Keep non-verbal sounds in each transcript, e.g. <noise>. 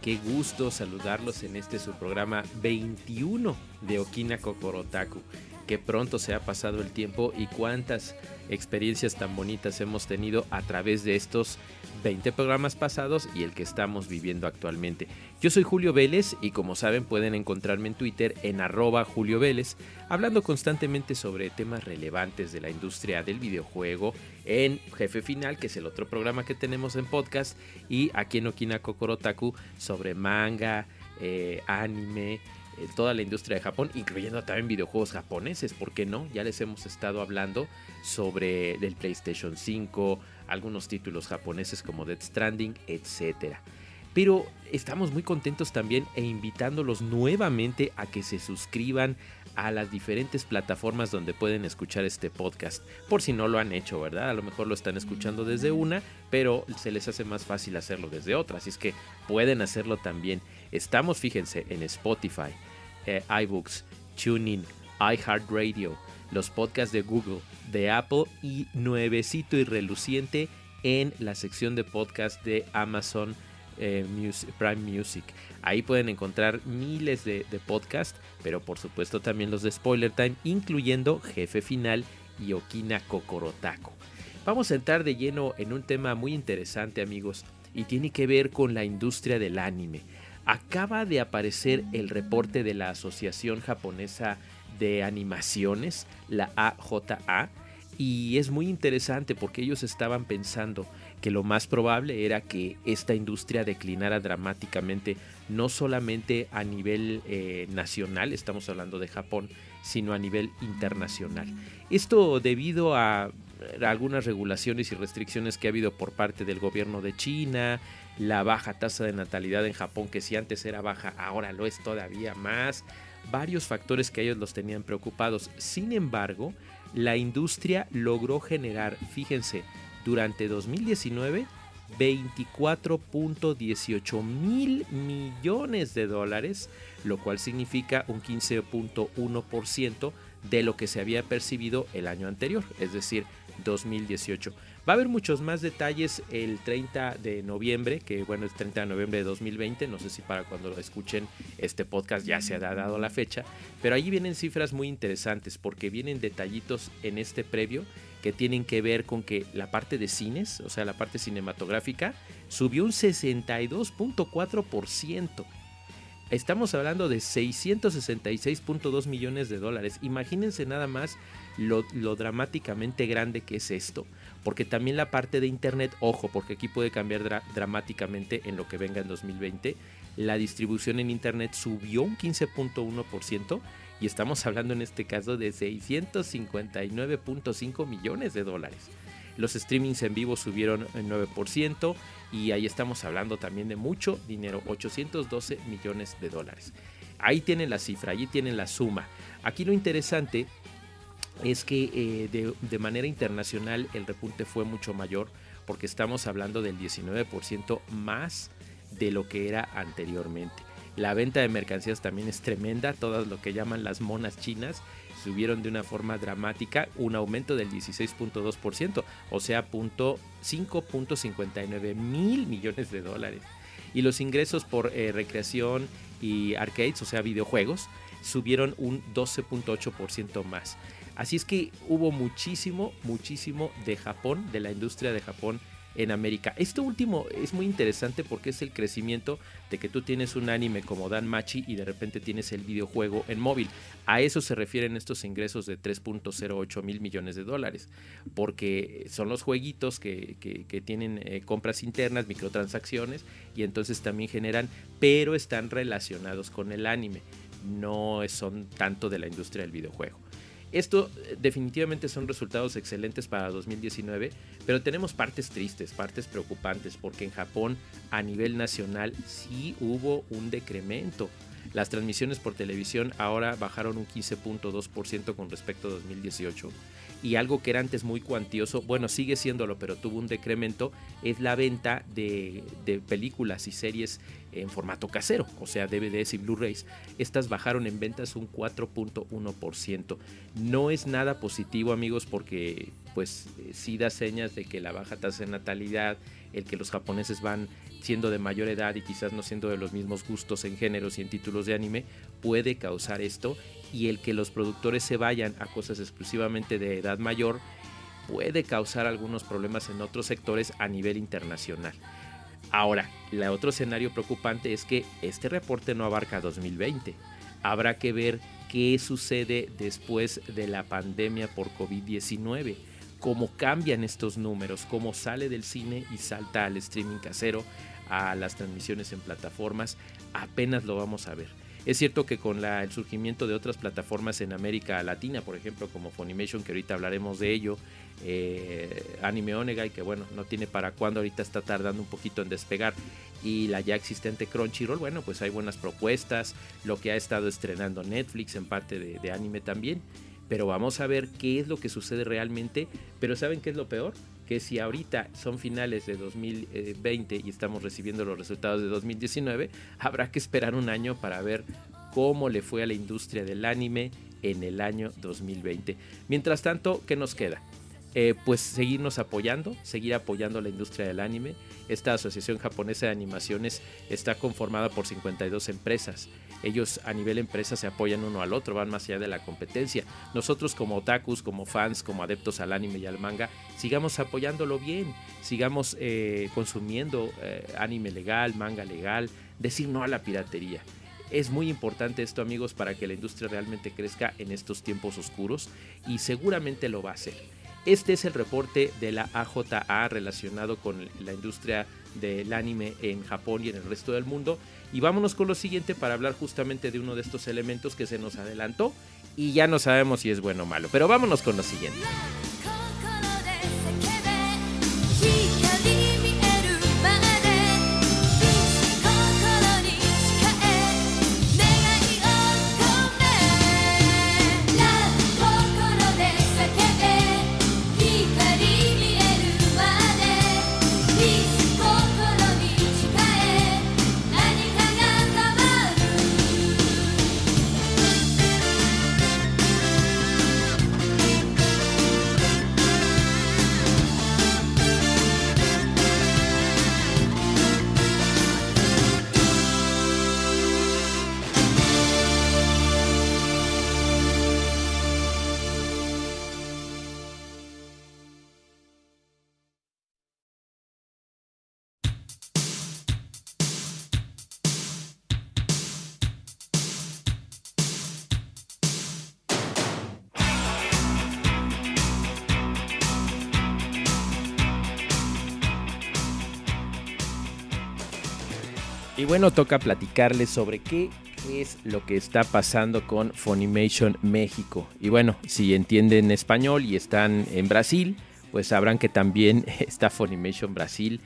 Qué gusto saludarlos en este su programa 21 de Okina Kokorotaku. Qué pronto se ha pasado el tiempo y cuántas experiencias tan bonitas hemos tenido a través de estos 20 programas pasados y el que estamos viviendo actualmente. Yo soy Julio Vélez y como saben pueden encontrarme en Twitter en arroba Julio Vélez, hablando constantemente sobre temas relevantes de la industria del videojuego en Jefe Final, que es el otro programa que tenemos en podcast, y aquí en Okina Kokorotaku sobre manga, eh, anime, toda la industria de Japón, incluyendo también videojuegos japoneses, ¿por qué no? Ya les hemos estado hablando sobre el PlayStation 5, algunos títulos japoneses como Dead Stranding, etc. Pero estamos muy contentos también e invitándolos nuevamente a que se suscriban a las diferentes plataformas donde pueden escuchar este podcast. Por si no lo han hecho, ¿verdad? A lo mejor lo están escuchando desde una, pero se les hace más fácil hacerlo desde otra. Así es que pueden hacerlo también. Estamos, fíjense, en Spotify, eh, iBooks, TuneIn, iHeartRadio, los podcasts de Google, de Apple y nuevecito y reluciente en la sección de podcast de Amazon eh, Prime Music. Ahí pueden encontrar miles de, podcasts, pero por supuesto también los de Spoiler Time, incluyendo Jefe Final y Okina Kokorotaku. Vamos a entrar de lleno en un tema muy interesante amigos y tiene que ver con la industria del anime. Acaba de aparecer el reporte de la Asociación Japonesa de Animaciones, la AJA, y es muy interesante porque ellos estaban pensando que lo más probable era que esta industria declinara dramáticamente, no solamente a nivel eh, nacional, estamos hablando de Japón, sino a nivel internacional. Esto debido a algunas regulaciones y restricciones que ha habido por parte del gobierno de China, la baja tasa de natalidad en Japón, que si antes era baja, ahora lo es todavía más, varios factores que ellos los tenían preocupados. Sin embargo, la industria logró generar, fíjense, durante 2019 24.18 mil millones de dólares, lo cual significa un 15.1% de lo que se había percibido el año anterior, es decir, 2018. Va a haber muchos más detalles el 30 de noviembre, que bueno, es 30 de noviembre de 2020, no sé si para cuando lo escuchen este podcast ya se ha dado la fecha, pero ahí vienen cifras muy interesantes porque vienen detallitos en este previo que tienen que ver con que la parte de cines, o sea, la parte cinematográfica, subió un 62.4%. Estamos hablando de 666.2 millones de dólares. Imagínense nada más lo, dramáticamente grande que es esto. Porque también la parte de Internet, ojo, porque aquí puede cambiar dramáticamente en lo que venga en 2020. La distribución en Internet subió un 15.1% y estamos hablando en este caso de 659.5 millones de dólares. Los streamings en vivo subieron el 9% y ahí estamos hablando también de mucho dinero, 812 millones de dólares. Ahí tienen la cifra, ahí tienen la suma. Aquí lo interesante es que eh, de, manera internacional el repunte fue mucho mayor porque estamos hablando del 19% más de lo que era anteriormente. La venta de mercancías también es tremenda, todas lo que llaman las monas chinas subieron de una forma dramática, un aumento del 16.2%, o sea, 5.59 mil millones de dólares. Y los ingresos por eh, recreación y arcades, o sea, videojuegos, subieron un 12.8% más. Así es que hubo muchísimo, muchísimo de Japón, de la industria de Japón en América. Esto último es muy interesante porque es el crecimiento de que tú tienes un anime como Dan Machi y de repente tienes el videojuego en móvil. A eso se refieren estos ingresos de 3.08 mil millones de dólares, porque son los jueguitos que, tienen eh, compras internas, microtransacciones y entonces también generan, pero están relacionados con el anime, no son tanto de la industria del videojuego. Esto eh, definitivamente son resultados excelentes para 2019, pero tenemos partes tristes, partes preocupantes, porque en Japón a nivel nacional sí hubo un decremento. Las transmisiones por televisión ahora bajaron un 15.2% con respecto a 2018 y algo que era antes muy cuantioso, bueno, sigue siéndolo, pero tuvo un decremento, es la venta de, películas y series en formato casero, o sea, DVDs y Blu-rays. Estas bajaron en ventas un 4.1%. No es nada positivo, amigos, porque pues sí da señas de que la baja tasa de natalidad, el que los japoneses van siendo de mayor edad y quizás no siendo de los mismos gustos en géneros y en títulos de anime, puede causar esto y el que los productores se vayan a cosas exclusivamente de edad mayor puede causar algunos problemas en otros sectores a nivel internacional. Ahora, el otro escenario preocupante es que este reporte no abarca 2020. Habrá que ver qué sucede después de la pandemia por COVID-19, cómo cambian estos números, cómo sale del cine y salta al streaming casero, a las transmisiones en plataformas, apenas lo vamos a ver. Es cierto que con el surgimiento de otras plataformas en América Latina, por ejemplo, como Funimation, que ahorita hablaremos de ello, eh, Anime Onegai, que bueno, no tiene para cuándo, ahorita está tardando un poquito en despegar, y la ya existente Crunchyroll, bueno, pues hay buenas propuestas, lo que ha estado estrenando Netflix en parte de, de anime también, pero vamos a ver qué es lo que sucede realmente, pero ¿saben qué es lo peor? Que si ahorita son finales de 2020 y estamos recibiendo los resultados de 2019, habrá que esperar un año para ver cómo le fue a la industria del anime en el año 2020. Mientras tanto, ¿qué nos queda? Eh, pues seguirnos apoyando, seguir apoyando la industria del anime. Esta Asociación Japonesa de Animaciones está conformada por 52 empresas. Ellos a nivel empresa se apoyan uno al otro, van más allá de la competencia. Nosotros como otakus, como fans, como adeptos al anime y al manga, sigamos apoyándolo bien, sigamos eh, consumiendo eh, anime legal, manga legal, decir no a la piratería. Es muy importante esto amigos para que la industria realmente crezca en estos tiempos oscuros y seguramente lo va a hacer. Este es el reporte de la AJA relacionado con la industria del anime en Japón y en el resto del mundo. Y vámonos con lo siguiente para hablar justamente de uno de estos elementos que se nos adelantó y ya no sabemos si es bueno o malo. Pero vámonos con lo siguiente. Y bueno, toca platicarles sobre qué es lo que está pasando con Funimation México. Y bueno, si entienden español y están en Brasil, pues sabrán que también <laughs> está Funimation Brasil,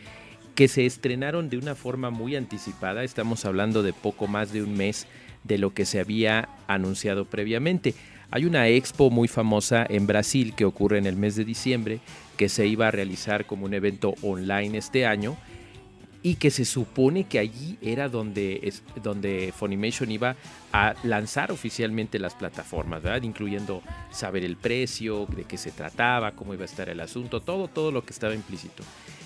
que se estrenaron de una forma muy anticipada. Estamos hablando de poco más de un mes de lo que se había anunciado previamente. Hay una expo muy famosa en Brasil que ocurre en el mes de diciembre, que se iba a realizar como un evento online este año y que se supone que allí era donde, donde Funimation iba a lanzar oficialmente las plataformas, ¿verdad? Incluyendo saber el precio, de qué se trataba, cómo iba a estar el asunto, todo, todo lo que estaba implícito.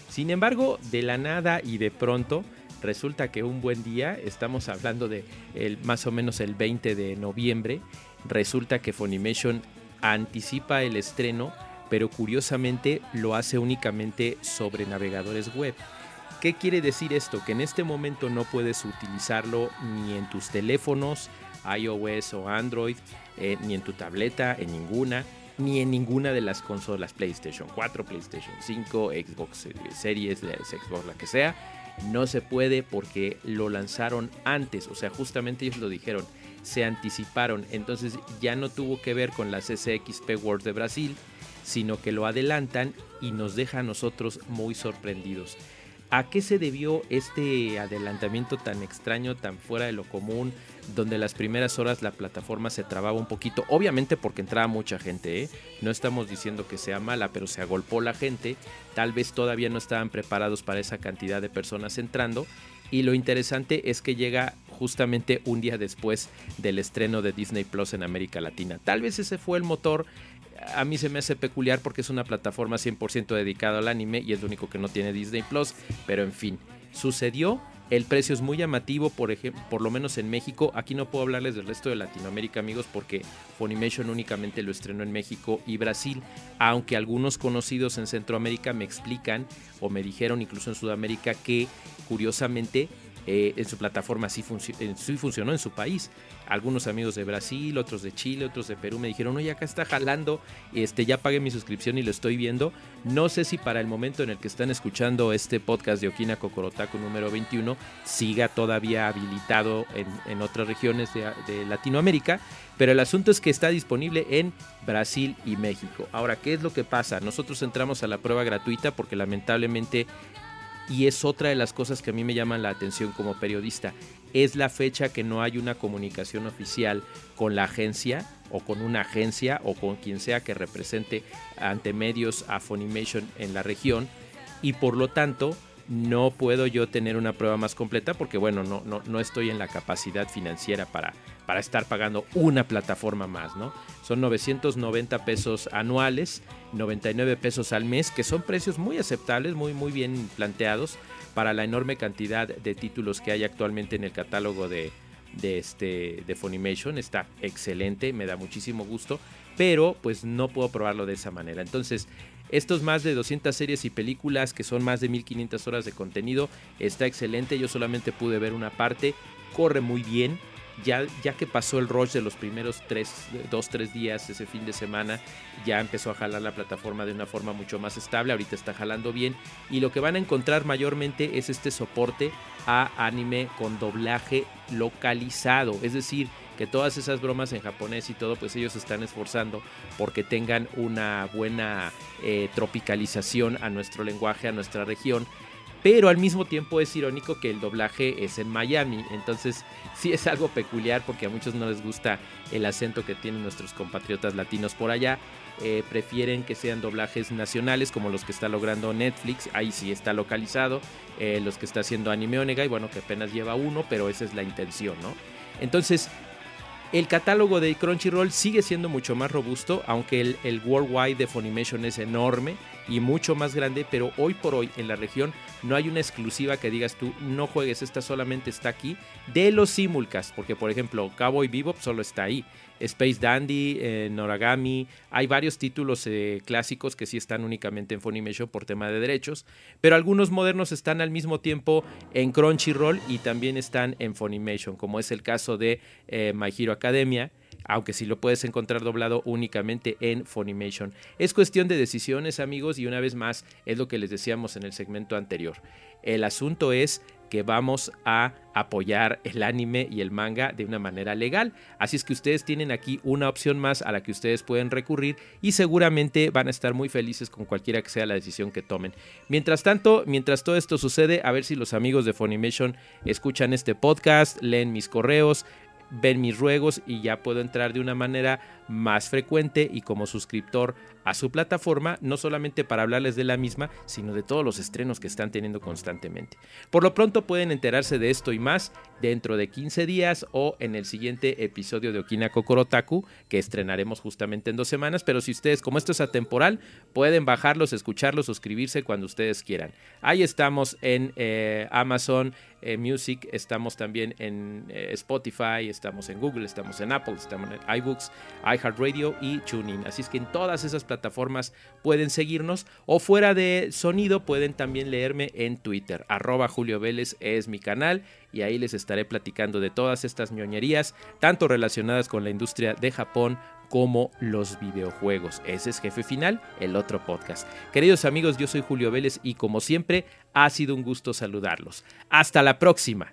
Sin embargo, de la nada y de pronto, resulta que un buen día, estamos hablando de el, más o menos el 20 de noviembre, resulta que Funimation anticipa el estreno, pero curiosamente lo hace únicamente sobre navegadores web. ¿Qué quiere decir esto? Que en este momento no puedes utilizarlo ni en tus teléfonos, iOS o Android, eh, ni en tu tableta, en ninguna, ni en ninguna de las consolas PlayStation 4, PlayStation 5, Xbox Series, Xbox, la que sea. No se puede porque lo lanzaron antes, o sea, justamente ellos lo dijeron, se anticiparon, entonces ya no tuvo que ver con las SXP World de Brasil, sino que lo adelantan y nos deja a nosotros muy sorprendidos. ¿A qué se debió este adelantamiento tan extraño, tan fuera de lo común, donde las primeras horas la plataforma se trababa un poquito? Obviamente porque entraba mucha gente, ¿eh? no estamos diciendo que sea mala, pero se agolpó la gente, tal vez todavía no estaban preparados para esa cantidad de personas entrando. Y lo interesante es que llega justamente un día después del estreno de Disney Plus en América Latina. Tal vez ese fue el motor a mí se me hace peculiar porque es una plataforma 100% dedicada al anime y es lo único que no tiene Disney Plus, pero en fin, sucedió. El precio es muy llamativo, por, ejemplo, por lo menos en México. Aquí no puedo hablarles del resto de Latinoamérica, amigos, porque Funimation únicamente lo estrenó en México y Brasil. Aunque algunos conocidos en Centroamérica me explican o me dijeron, incluso en Sudamérica, que curiosamente eh, en su plataforma sí, funcionó en su país. Algunos amigos de Brasil, otros de Chile, otros de Perú me dijeron, oye, acá está jalando, este, ya pagué mi suscripción y lo estoy viendo. No sé si para el momento en el que están escuchando este podcast de Okina Kokorotaku número 21 siga todavía habilitado en, otras regiones de, de Latinoamérica, pero el asunto es que está disponible en Brasil y México. Ahora, ¿qué es lo que pasa? Nosotros entramos a la prueba gratuita porque lamentablemente y es otra de las cosas que a mí me llaman la atención como periodista. Es la fecha que no hay una comunicación oficial con la agencia o con una agencia o con quien sea que represente ante medios a Funimation en la región y por lo tanto no puedo yo tener una prueba más completa porque bueno, no, no, no estoy en la capacidad financiera para, para estar pagando una plataforma más, ¿no? Son 990 pesos anuales, 99 pesos al mes, que son precios muy aceptables, muy, muy bien planteados para la enorme cantidad de títulos que hay actualmente en el catálogo de, de, este, de Funimation. Está excelente, me da muchísimo gusto, pero pues no puedo probarlo de esa manera. Entonces, estos más de 200 series y películas que son más de 1500 horas de contenido, está excelente. Yo solamente pude ver una parte, corre muy bien ya, ya que pasó el rush de los primeros 2, 3 días ese fin de semana, ya empezó a jalar la plataforma de una forma mucho más estable, ahorita está jalando bien y lo que van a encontrar mayormente es este soporte a anime con doblaje localizado, es decir, que todas esas bromas en japonés y todo, pues ellos están esforzando porque tengan una buena eh, tropicalización a nuestro lenguaje, a nuestra región pero al mismo tiempo es irónico que el doblaje es en Miami, entonces sí es algo peculiar porque a muchos no les gusta el acento que tienen nuestros compatriotas latinos por allá, eh, prefieren que sean doblajes nacionales como los que está logrando Netflix, ahí sí está localizado, eh, los que está haciendo Anime Onega y bueno que apenas lleva uno, pero esa es la intención, ¿no? Entonces el catálogo de Crunchyroll sigue siendo mucho más robusto, aunque el, el, worldwide de Funimation es enorme y mucho más grande, pero hoy por hoy en la región no hay una exclusiva que digas tú, no juegues, esta solamente está aquí, de los simulcast, porque por ejemplo Cowboy Bebop solo está ahí, Space Dandy, eh, Noragami, hay varios títulos eh, clásicos que sí están únicamente en Funimation por tema de derechos, pero algunos modernos están al mismo tiempo en Crunchyroll y también están en Funimation, como es el caso de eh, My Hero Academia, aunque sí lo puedes encontrar doblado únicamente en Funimation. Es cuestión de decisiones, amigos, y una vez más es lo que les decíamos en el segmento anterior. El asunto es que vamos a apoyar el anime y el manga de una manera legal. Así es que ustedes tienen aquí una opción más a la que ustedes pueden recurrir y seguramente van a estar muy felices con cualquiera que sea la decisión que tomen. Mientras tanto, mientras todo esto sucede, a ver si los amigos de Funimation escuchan este podcast, leen mis correos, ven mis ruegos y ya puedo entrar de una manera más frecuente y como suscriptor a su plataforma, no solamente para hablarles de la misma, sino de todos los estrenos que están teniendo constantemente. Por lo pronto pueden enterarse de esto y más dentro de 15 días o en el siguiente episodio de Okina Kokorotaku, que estrenaremos justamente en dos semanas, pero si ustedes, como esto es atemporal, pueden bajarlos, escucharlos, suscribirse cuando ustedes quieran. Ahí estamos en eh, Amazon eh, Music, estamos también en eh, Spotify, estamos en Google, estamos en Apple, estamos en iBooks, iHeartRadio y TuneIn. Así es que en todas esas plataformas pueden seguirnos o fuera de sonido pueden también leerme en Twitter. Arroba Julio Vélez es mi canal y ahí les estaré platicando de todas estas ñoñerías, tanto relacionadas con la industria de Japón como los videojuegos. Ese es Jefe Final, el otro podcast. Queridos amigos, yo soy Julio Vélez y como siempre ha sido un gusto saludarlos. Hasta la próxima.